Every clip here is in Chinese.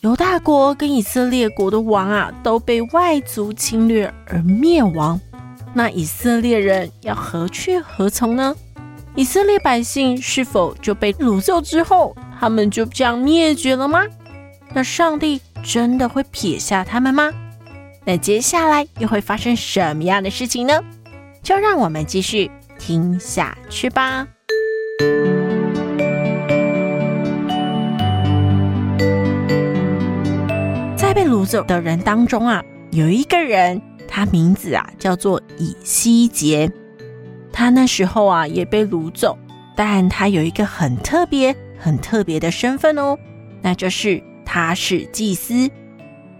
犹大国跟以色列国的王啊，都被外族侵略而灭亡。那以色列人要何去何从呢？以色列百姓是否就被掳走之后，他们就这样灭绝了吗？那上帝真的会撇下他们吗？那接下来又会发生什么样的事情呢？就让我们继续听下去吧。掳走的人当中啊，有一个人，他名字啊叫做以西结。他那时候啊也被掳走，但他有一个很特别、很特别的身份哦，那就是他是祭司。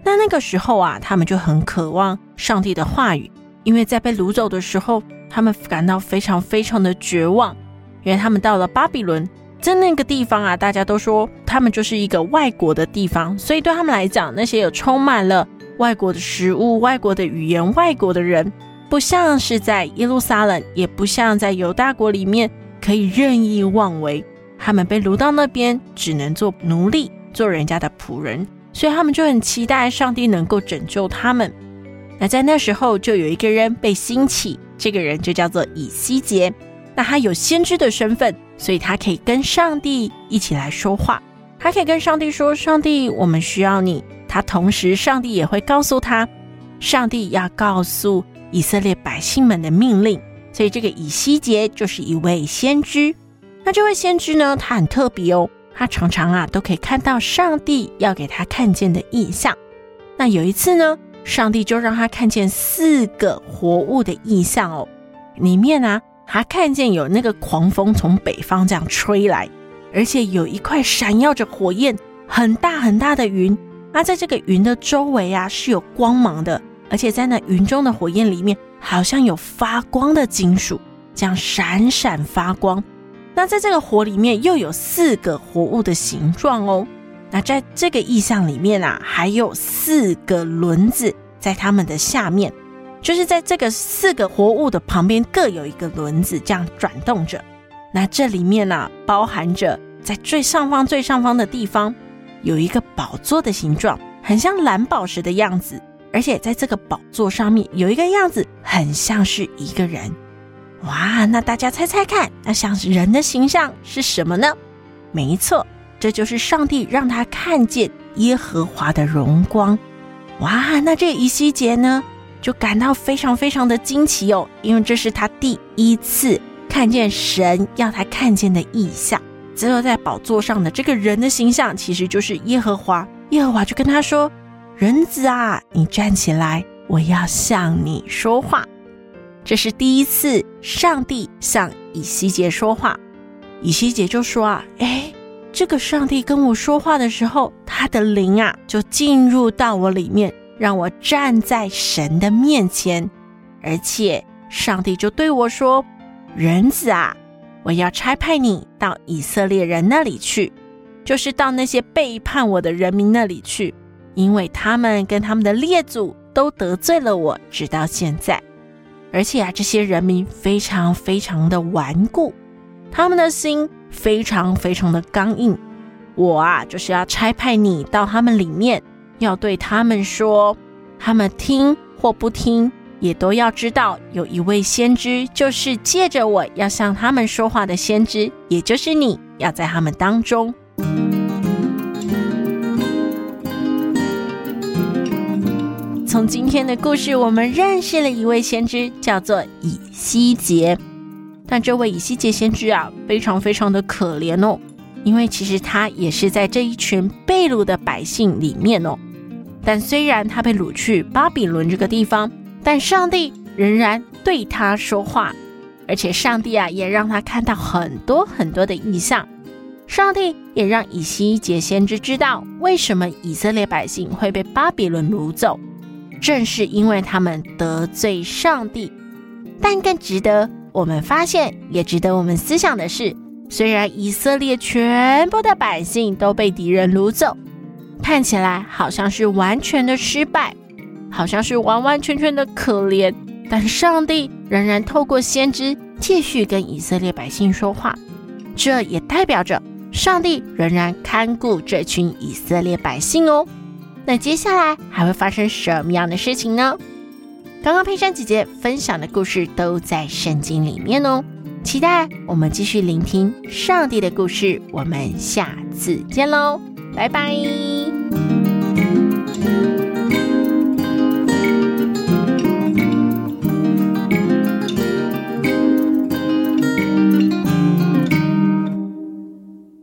那那个时候啊，他们就很渴望上帝的话语，因为在被掳走的时候，他们感到非常非常的绝望，因为他们到了巴比伦。在那个地方啊，大家都说他们就是一个外国的地方，所以对他们来讲，那些有充满了外国的食物、外国的语言、外国的人，不像是在耶路撒冷，也不像在犹大国里面可以任意妄为。他们被掳到那边，只能做奴隶，做人家的仆人，所以他们就很期待上帝能够拯救他们。那在那时候，就有一个人被兴起，这个人就叫做以西结。那他有先知的身份，所以他可以跟上帝一起来说话。他可以跟上帝说：“上帝，我们需要你。”他同时，上帝也会告诉他，上帝要告诉以色列百姓们的命令。所以，这个以西结就是一位先知。那这位先知呢，他很特别哦，他常常啊都可以看到上帝要给他看见的意象。那有一次呢，上帝就让他看见四个活物的意象哦，里面啊。他看见有那个狂风从北方这样吹来，而且有一块闪耀着火焰、很大很大的云。那在这个云的周围啊，是有光芒的，而且在那云中的火焰里面，好像有发光的金属，这样闪闪发光。那在这个火里面，又有四个活物的形状哦。那在这个意象里面啊，还有四个轮子在它们的下面。就是在这个四个活物的旁边各有一个轮子，这样转动着。那这里面呢、包含着在最上方、最上方的地方有一个宝座的形状，很像蓝宝石的样子。而且在这个宝座上面有一个样子，很像是一个人。哇，那大家猜猜看，那像是人的形象是什么呢？没错，这就是上帝让他看见耶和华的荣光。哇，那这以西节呢？就感到非常非常的惊奇哦，因为这是他第一次看见神要他看见的异象。只有在宝座上的这个人的形象，其实就是耶和华。耶和华就跟他说：“人子啊，你站起来，我要向你说话。”这是第一次上帝向以西结说话。以西结就说：“啊，哎，这个上帝跟我说话的时候，他的灵啊，就进入到我里面。”让我站在神的面前，而且上帝就对我说：“人子啊，我要差派你到以色列人那里去，就是到那些背叛我的人民那里去，因为他们跟他们的列祖都得罪了我，直到现在。而且啊，这些人民非常非常的顽固，他们的心非常非常的刚硬。我啊，就是要差派你到他们里面。”要对他们说，他们听或不听，也都要知道有一位先知，就是借着我要向他们说话的先知，也就是你要在他们当中。从今天的故事，我们认识了一位先知，叫做以西结。但这位以西结先知啊，非常非常的可怜哦，因为其实他也是在这一群被掳的百姓里面哦。但虽然他被掳去巴比伦这个地方，但上帝仍然对他说话，而且上帝啊也让他看到很多很多的异象。上帝也让以西结先知知道，为什么以色列百姓会被巴比伦掳走，正是因为他们得罪上帝。但更值得我们发现，也值得我们思想的是，虽然以色列全部的百姓都被敌人掳走，看起来好像是完全的失败，好像是完完全全的可怜，但上帝仍然透过先知继续跟以色列百姓说话，这也代表着。上帝仍然看顾这群以色列百姓哦。那接下来还会发生什么样的事情呢？刚刚佩珊姐姐分享的故事都在圣经里面哦。期待我们继续聆听上帝的故事。我们下次见喽，拜拜。